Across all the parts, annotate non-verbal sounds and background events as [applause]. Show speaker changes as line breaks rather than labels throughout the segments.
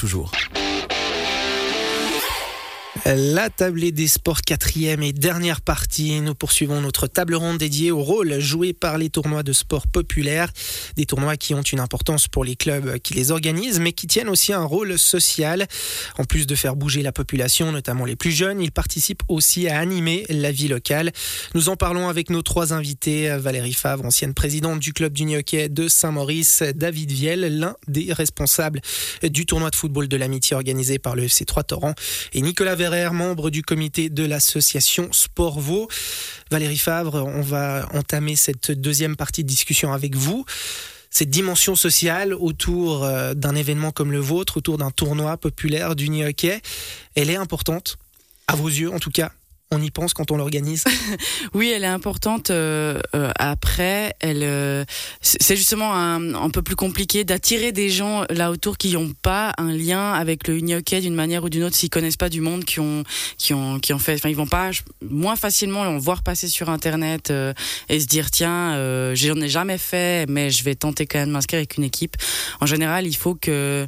toujours.
La tablée des sports quatrième et dernière partie. Nous poursuivons notre table ronde dédiée au rôle joué par les tournois de sport populaires. Des tournois qui ont une importance pour les clubs qui les organisent, mais qui tiennent aussi un rôle social. En plus de faire bouger la population, notamment les plus jeunes, ils participent aussi à animer la vie locale. Nous en parlons avec nos trois invités. Valérie Favre, ancienne présidente du club du hockey de Saint-Maurice. David Viel, l'un des responsables du tournoi de football de l'amitié organisé par le FC 3 Torrent. Et Nicolas Membre du comité de l'association Sport Vaud. Valérie Favre, on va entamer cette deuxième partie de discussion avec vous. Cette dimension sociale autour euh, d'un événement comme le vôtre, autour d'un tournoi populaire du hockey, elle est importante, à vos yeux en tout cas on y pense quand on l'organise? [laughs]
Oui, elle est importante. Euh, euh, après, elle, euh, c'est justement un, peu plus compliqué d'attirer des gens là autour qui n'ont pas un lien avec le hockey d'une manière ou d'une autre, s'ils connaissent pas du monde, qui ont, qui ont, qui ont fait. Enfin, ils vont pas moins facilement en voir passer sur internet et se dire tiens, euh, j'en ai jamais fait, mais je vais tenter quand même de m'inscrire avec une équipe. En général, il faut que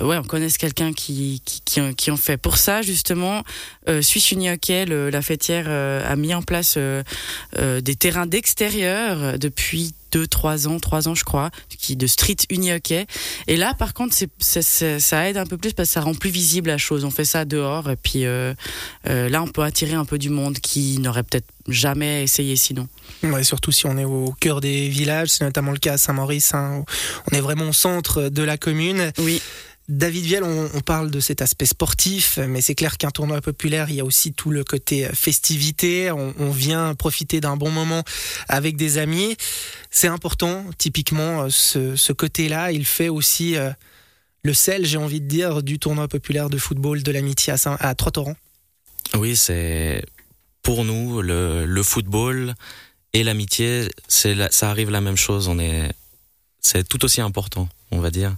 ouais, on connaisse quelqu'un qui, qui, qui, qui, en fait. Pour ça, justement, euh, Suisse Uni la fêtière, euh, a mis en place euh, euh, des terrains d'extérieur depuis deux, trois ans, trois ans je crois, qui de street uni hockey. Et là, par contre, ça aide un peu plus parce que ça rend plus visible la chose. On fait ça dehors et puis euh, euh, là, on peut attirer un peu du monde qui n'aurait peut-être jamais essayé sinon.
Ouais, surtout si on est au cœur des villages, c'est notamment le cas à Saint-Maurice. Hein, on est vraiment au centre de la commune.
Oui.
David Viel, on, parle de cet aspect sportif, mais c'est clair qu'un tournoi populaire, il y a aussi tout le côté festivité. On, vient profiter d'un bon moment avec des amis. C'est important, typiquement, ce, ce côté-là. Il fait aussi euh, le sel, j'ai envie de dire, du tournoi populaire de football de l'amitié à, Trois-Torrents.
Oui, c'est pour nous le, football et l'amitié, ça arrive la même chose. C'est tout aussi important, on va dire.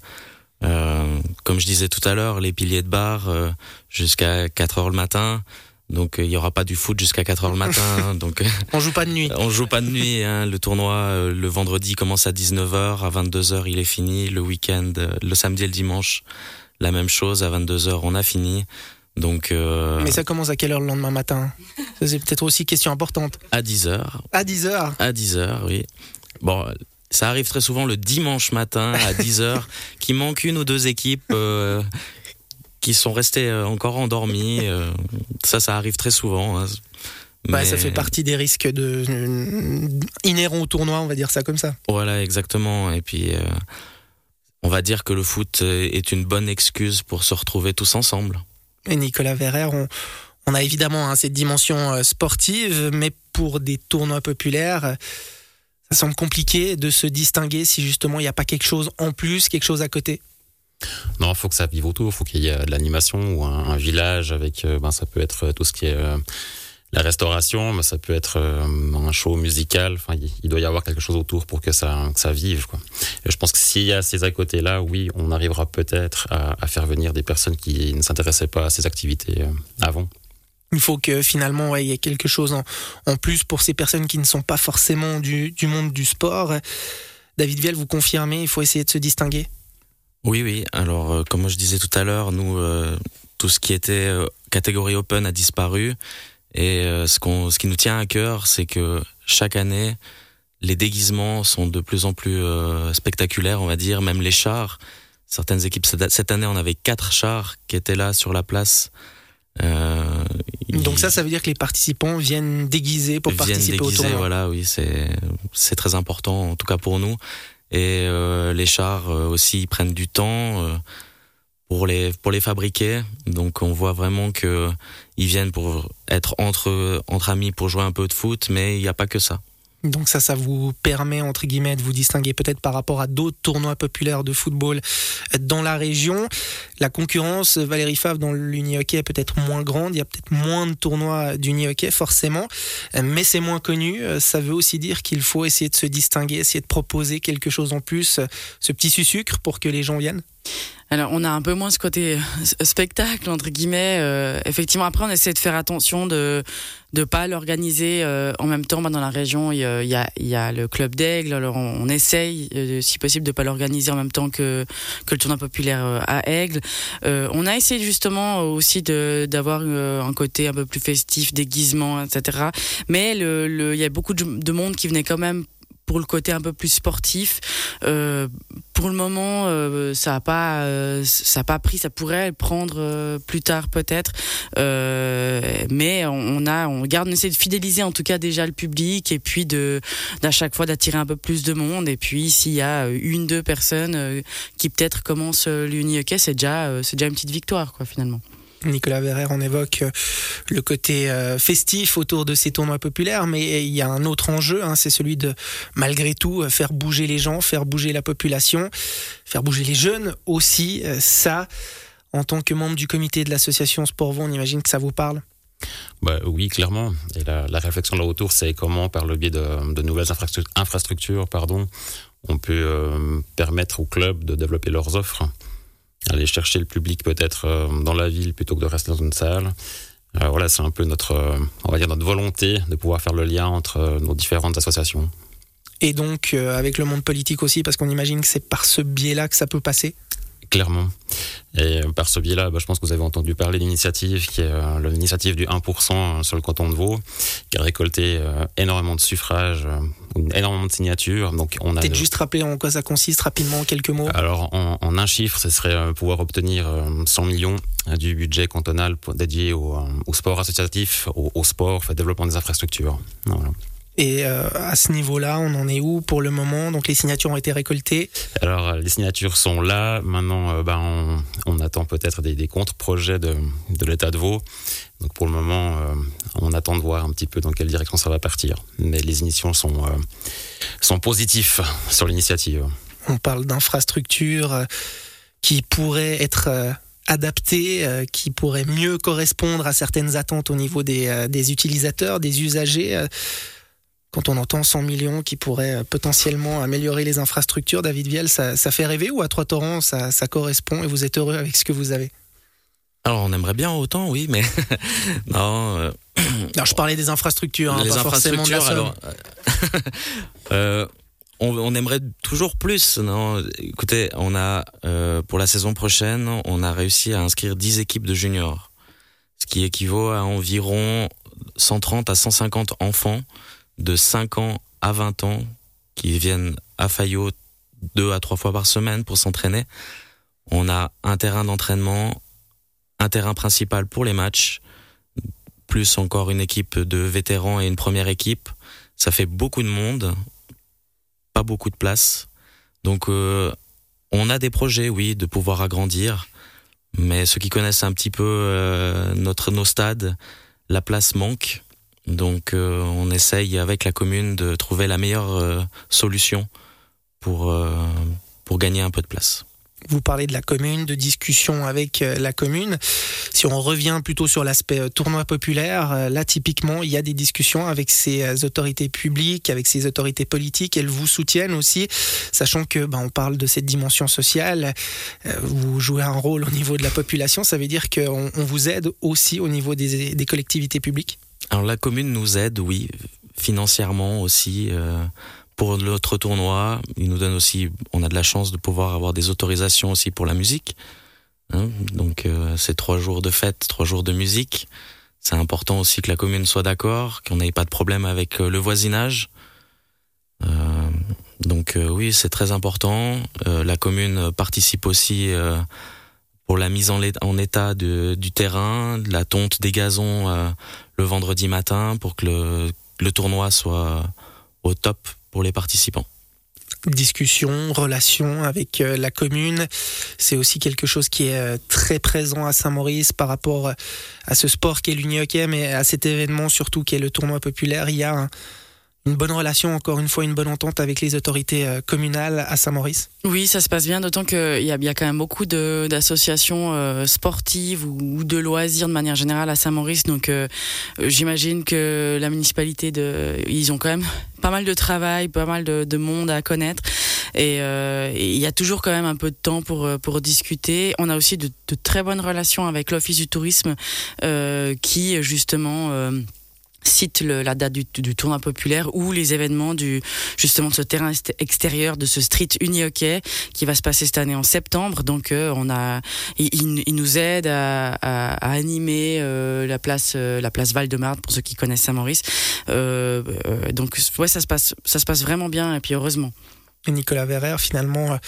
Euh, comme je disais tout à l'heure, les piliers de bar euh, jusqu'à 4 heures le matin. Donc il euh, y aura pas du foot jusqu'à 4 heures le matin. [laughs] donc
on joue pas de nuit.
on joue pas de nuit. Hein. Le tournoi le vendredi commence à 19h, à 22h il est fini. Le week-end, le samedi et le dimanche, la même chose. À 22h on a fini. Donc. Euh...
Mais ça commence à quelle heure le lendemain matin? C'est peut-être aussi une question importante.
À 10h.
À 10h.
À 10h, oui. Bon, ça arrive très souvent le dimanche matin à [laughs] 10h, qu'il manque une ou deux équipes euh, qui sont restées euh, encore endormies. Euh, ça, ça arrive très souvent. Hein.
Mais... Ouais, ça fait partie des risques de inhérents au tournoi, on va dire ça comme ça.
Voilà, exactement. Et puis, euh, on va dire que le foot est une bonne excuse pour se retrouver tous ensemble.
Et Nicolas Verrer, on, on a évidemment hein, cette dimension sportive, mais pour des tournois populaires, ça semble compliqué de se distinguer si justement il n'y a pas quelque chose en plus, quelque chose à côté.
Non, il faut que ça vive autour, faut qu'il y ait de l'animation ou un, village avec, ben, ça peut être tout ce qui est euh, la restauration, mais ça peut être euh, un show musical, enfin, il, doit y avoir quelque chose autour pour que ça, que ça vive. Et je pense que s'il y a ces à côté-là, oui, on arrivera peut-être à, faire venir des personnes qui ne s'intéressaient pas à ces activités euh, avant.
Il faut que finalement il y ait quelque chose en, plus pour ces personnes qui ne sont pas forcément du, monde du sport. David Viel, vous confirmez, il faut essayer de se distinguer?
Oui, oui. Alors, euh, comme je disais tout à l'heure, nous, euh, tout ce qui était euh, catégorie open a disparu. Et ce, qu'on, ce qui nous tient à cœur, c'est que chaque année, les déguisements sont de plus en plus spectaculaires, on va dire, même les chars. Certaines équipes, cette année, on avait quatre chars qui étaient là sur la place.
Euh, Donc ça, ça veut dire que les participants viennent déguisés pour
viennent
participer
déguisés,
au tournoi.
Voilà, oui, c'est c'est très important, en tout cas pour nous. Et euh, les chars euh, aussi ils prennent du temps euh, pour les pour les fabriquer. Donc on voit vraiment que ils viennent pour être entre entre amis pour jouer un peu de foot, mais il n'y a pas que ça.
Donc ça, ça vous permet, entre guillemets, de vous distinguer peut-être par rapport à d'autres tournois populaires de football dans la région. La concurrence, Valérie Favre, dans l'uni-hockey est peut-être moins grande. Il y a peut-être moins de tournois d'uni-hockey, forcément. Mais c'est moins connu. Ça veut aussi dire qu'il faut essayer de se distinguer, essayer de proposer quelque chose en plus, ce petit sucre pour que les gens viennent.
Alors on a un peu moins ce côté euh, spectacle entre guillemets. Euh, effectivement, après on essaie de faire attention de de pas l'organiser euh, en même temps. Bah, dans la région, il y a, y a le club d'Aigle. Alors on, essaye, si possible, de pas l'organiser en même temps que que le tournoi populaire à Aigle. on a essayé justement aussi d'avoir un côté un peu plus festif, déguisement, etc. Mais le, il y a beaucoup de monde qui venait quand même pour le côté un peu plus sportif. Euh, pour le moment, euh, ça a pas, euh, ça a pas pris. Ça pourrait prendre plus tard peut-être, mais on, a, on garde, on essaie de fidéliser en tout cas déjà le public et puis de, d'à chaque fois d'attirer un peu plus de monde. Et puis s'il y a une deux personnes qui peut-être commencent l'uni c'est déjà, c'est déjà une petite victoire quoi finalement.
Nicolas Verrer, on évoque euh, le côté euh, festif autour de ces tournois populaires, mais il y a un autre enjeu, hein, c'est celui de, malgré tout, euh, faire bouger les gens, faire bouger la population, faire bouger les jeunes aussi. Ça, en tant que membre du comité de l'association Sport on imagine que ça vous parle?
Bah, oui, clairement. Et la, réflexion là autour, c'est comment, par le biais de, nouvelles infrastructures, pardon, on peut permettre aux clubs de développer leurs offres aller chercher le public peut-être euh, dans la ville plutôt que de rester dans une salle. Euh, voilà, c'est un peu notre, euh, on va dire notre volonté de pouvoir faire le lien entre nos différentes associations.
Et donc avec le monde politique aussi, parce qu'on imagine que c'est par ce biais-là que ça peut passer?
Clairement. Et euh, par ce biais-là, bah, je pense que vous avez entendu parler de l'initiative qui est euh, l'initiative du 1% euh, sur le canton de Vaud, qui a récolté énormément de suffrages, énormément de signatures.
Donc on a peut-être juste rappeler en quoi ça consiste rapidement, en quelques mots.
Alors en, un chiffre, ce serait pouvoir obtenir 100 millions du budget cantonal dédié au, sport associatif, au, sport, au développement des infrastructures. Voilà.
Et euh, à ce niveau-là, on en est où pour le moment? Donc les signatures ont été récoltées?
Alors les signatures sont là. Maintenant, euh, ben, on, attend peut-être des, contre-projets de, l'État de Vaud. Donc pour le moment, euh, on attend de voir un petit peu dans quelle direction ça va partir. Mais les initiations sont, sont positifs sur l'initiative.
On parle d'infrastructures qui pourraient être adaptées, qui pourraient mieux correspondre à certaines attentes au niveau des, des utilisateurs, des usagers quand on entend 100 millions qui pourraient euh, potentiellement améliorer les infrastructures, David Viel, ça, fait rêver ou à Trois-Torrents, ça, correspond et vous êtes heureux avec ce que vous avez?
Alors on aimerait bien autant, oui, mais [laughs] non.
Euh, alors je parlais des infrastructures, hein,
les
pas
infrastructures.
Forcément
euh, [laughs] on, aimerait toujours plus. Non, écoutez, on a pour la saison prochaine, on a réussi à inscrire 10 équipes de juniors, ce qui équivaut à environ 130 à 150 enfants de 5 ans à 20 ans qui viennent à Fayot deux à trois fois par semaine pour s'entraîner. On a un terrain d'entraînement, un terrain principal pour les matchs, plus encore une équipe de vétérans et une première équipe. Ça fait beaucoup de monde, pas beaucoup de place. Donc euh, on a des projets, oui, de pouvoir agrandir. Mais ceux qui connaissent un petit peu euh, notre nos stades, la place manque. Donc euh, on essaye avec la commune de trouver la meilleure euh, solution pour, euh, pour gagner un peu de place.
Vous parlez de la commune, de discussion avec la commune. Si on revient plutôt sur l'aspect tournoi populaire, là typiquement, il y a des discussions avec ces autorités publiques, avec ces autorités politiques. Elles vous soutiennent aussi, sachant que ben, on parle de cette dimension sociale. Vous jouez un rôle au niveau de la population. Ça veut dire qu'on vous aide aussi au niveau des, des collectivités publiques?
Alors la commune nous aide, oui, financièrement aussi. Euh, pour notre tournoi, il nous donne aussi, on a de la chance de pouvoir avoir des autorisations aussi pour la musique. Hein. donc euh, c'est trois jours de fête, trois jours de musique. C'est important aussi que la commune soit d'accord, qu'on n'ait pas de problème avec euh, le voisinage. donc oui, c'est très important. la commune participe aussi pour la mise en, état du terrain, la tonte des gazons euh, le vendredi matin pour que le, tournoi soit au top pour les participants
discussion, relation avec euh, la commune. C'est aussi quelque chose qui est euh, très présent à Saint-Maurice par rapport à ce sport qui est l'Uni Hockey, mais à cet événement surtout qui est le tournoi populaire. Il y a un, une bonne relation, encore une fois, une bonne entente avec les autorités euh, communales à Saint-Maurice
Oui, ça se passe bien, d'autant qu'il y a, y a quand même beaucoup d'associations euh, sportives ou, de loisirs de manière générale à Saint-Maurice. Donc euh, j'imagine que la municipalité, de, ils ont quand même pas mal de travail, pas mal de, monde à connaître. Et il y a toujours quand même un peu de temps pour discuter. On a aussi de très bonnes relations avec l'Office du tourisme qui justement cite la date du, tournoi populaire ou les événements du justement de ce terrain extérieur de ce street uni hockey qui va se passer cette année en septembre. Donc euh, on a, il, nous aide à, animer euh, la place euh, la place Val pour ceux qui connaissent Saint-Maurice. donc ouais ça se passe ça se passe vraiment bien et puis heureusement.
Nicolas Verrer finalement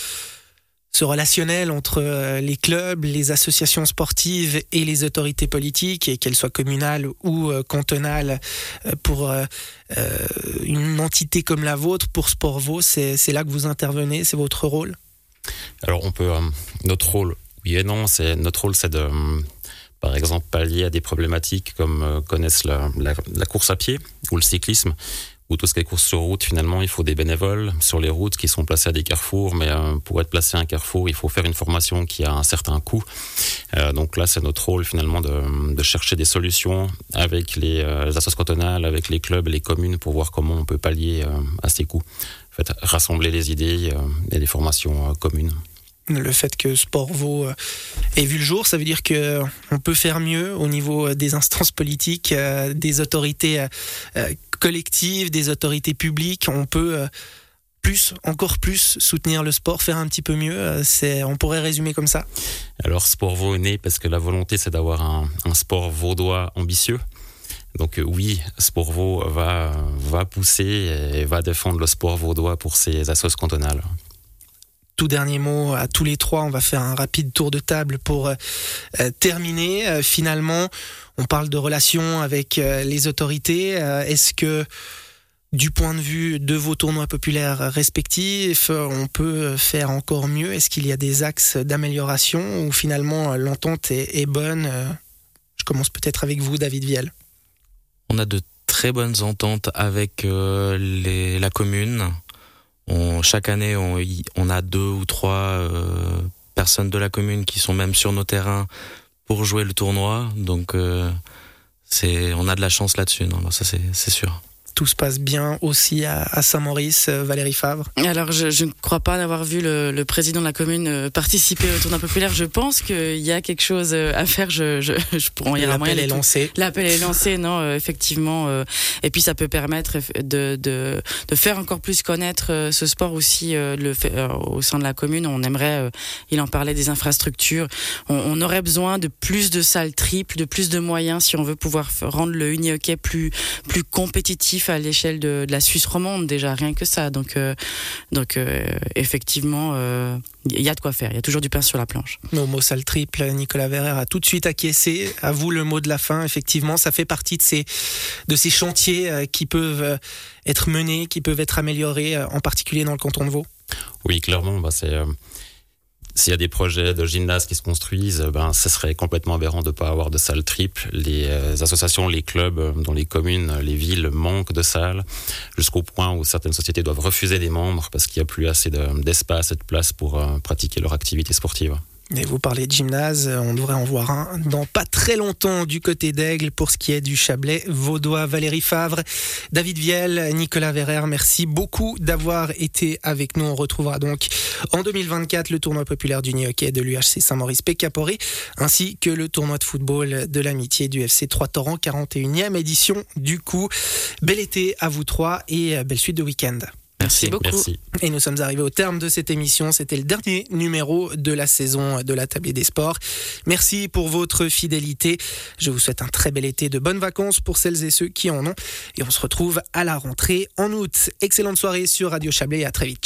ce relationnel entre euh, les clubs, les associations sportives et les autorités politiques, qu'elles soient communales ou euh, cantonales, euh, pour une entité comme la vôtre, pour Sportvo, c'est là que vous intervenez, c'est votre rôle?
Alors on peut, notre rôle, oui et non, c'est notre rôle, c'est de par exemple pallier à des problématiques comme connaissent la, course à pied ou le cyclisme, ou tout ce qui est course sur route, finalement, il faut des bénévoles sur les routes qui sont placés à des carrefours. Mais euh, pour être placé à un carrefour, il faut faire une formation qui a un certain coût. Euh, donc là, c'est notre rôle finalement de, chercher des solutions avec les, euh, les associations cantonales, avec les clubs, les communes pour voir comment on peut pallier à ces coûts. En fait, rassembler les idées et les formations communes
le fait que Sport Vaud ait vu le jour, ça veut dire que on peut faire mieux au niveau des instances politiques, des autorités collective, des autorités publiques, on peut euh, plus, encore plus soutenir le sport, faire un petit peu mieux. Euh, c'est, on pourrait résumer comme ça.
Alors sport est né parce que la volonté c'est d'avoir un, sport vaudois ambitieux. Donc euh, oui, Sport Vaud va, va pousser et va défendre le sport vaudois pour ses associations cantonales
tout dernier mot à tous les trois. On va faire un rapide tour de table pour terminer. finalement, on parle de relations avec euh, les autorités. Euh, est-ce que du point de vue de vos tournois populaires respectifs, on peut faire encore mieux? Est-ce qu'il y a des axes d'amélioration ou finalement l'entente est, bonne? Je commence peut-être avec vous, David Viel.
On a de très bonnes ententes avec euh, la commune. Chaque année, on, a deux ou trois personnes de la commune qui sont même sur nos terrains pour jouer le tournoi. Donc, euh, c'est, on a de la chance là-dessus. Non, ça c'est sûr
tout se passe bien aussi à, Saint-Maurice, euh, Valérie Favre
Alors, je, ne crois pas d'avoir vu le, président de la commune euh, participer au tournoi populaire. Je pense qu'il y a quelque chose euh, à faire. Je, je, [laughs] je
pourrais L'appel est lancé.
L'appel est lancé, non, effectivement. Et puis, ça peut permettre de, de, de faire encore plus connaître ce sport aussi le, au sein de la commune. On aimerait, il en parlait des infrastructures. On, on aurait besoin de plus de salles triples, de plus de moyens si on veut pouvoir rendre le uni hockey plus, plus compétitif à l'échelle de, la Suisse romande déjà, rien que ça. Donc, euh, donc euh, effectivement, il euh, y a de quoi faire. Il y a toujours du pain sur la planche.
Nos mots sale triple, Nicolas Verrer a tout de suite acquiescé. À vous le mot de la fin. Effectivement, ça fait partie de ces, de ces chantiers qui peuvent être menés, qui peuvent être améliorés, en particulier dans le canton de Vaud.
Oui, clairement, bah c'est s'il y a des projets de gymnase qui se construisent, ben, ce serait complètement aberrant de ne pas avoir de salles triples. Les euh, associations, les clubs, euh, dans les communes, les villes manquent de salles, jusqu'au point où certaines sociétés doivent refuser des membres parce qu'il n'y a plus assez d'espace et de place pour euh, pratiquer leur activité sportive.
Et vous parlez de gymnase, on devrait en voir un dans pas très longtemps du côté d'Aigle pour ce qui est du Chablais vaudois. Valérie Favre, David Viel, Nicolas Verrer, merci beaucoup d'avoir été avec nous. On retrouvera donc en 2024 le tournoi populaire du hockey de l'UHC Saint-Maurice Pécaporé ainsi que le tournoi de football de l'amitié du FC 3 Torrent 41e édition du coup. Bel été à vous trois et belle suite de week-end.
Merci, beaucoup.
Et nous sommes arrivés au terme de cette émission. C'était le dernier numéro de la saison de la Table des Sports. Merci pour votre fidélité. Je vous souhaite un très bel été, de bonnes vacances pour celles et ceux qui en ont. Et on se retrouve à la rentrée en août. Excellente soirée sur Radio Chablais et à très vite.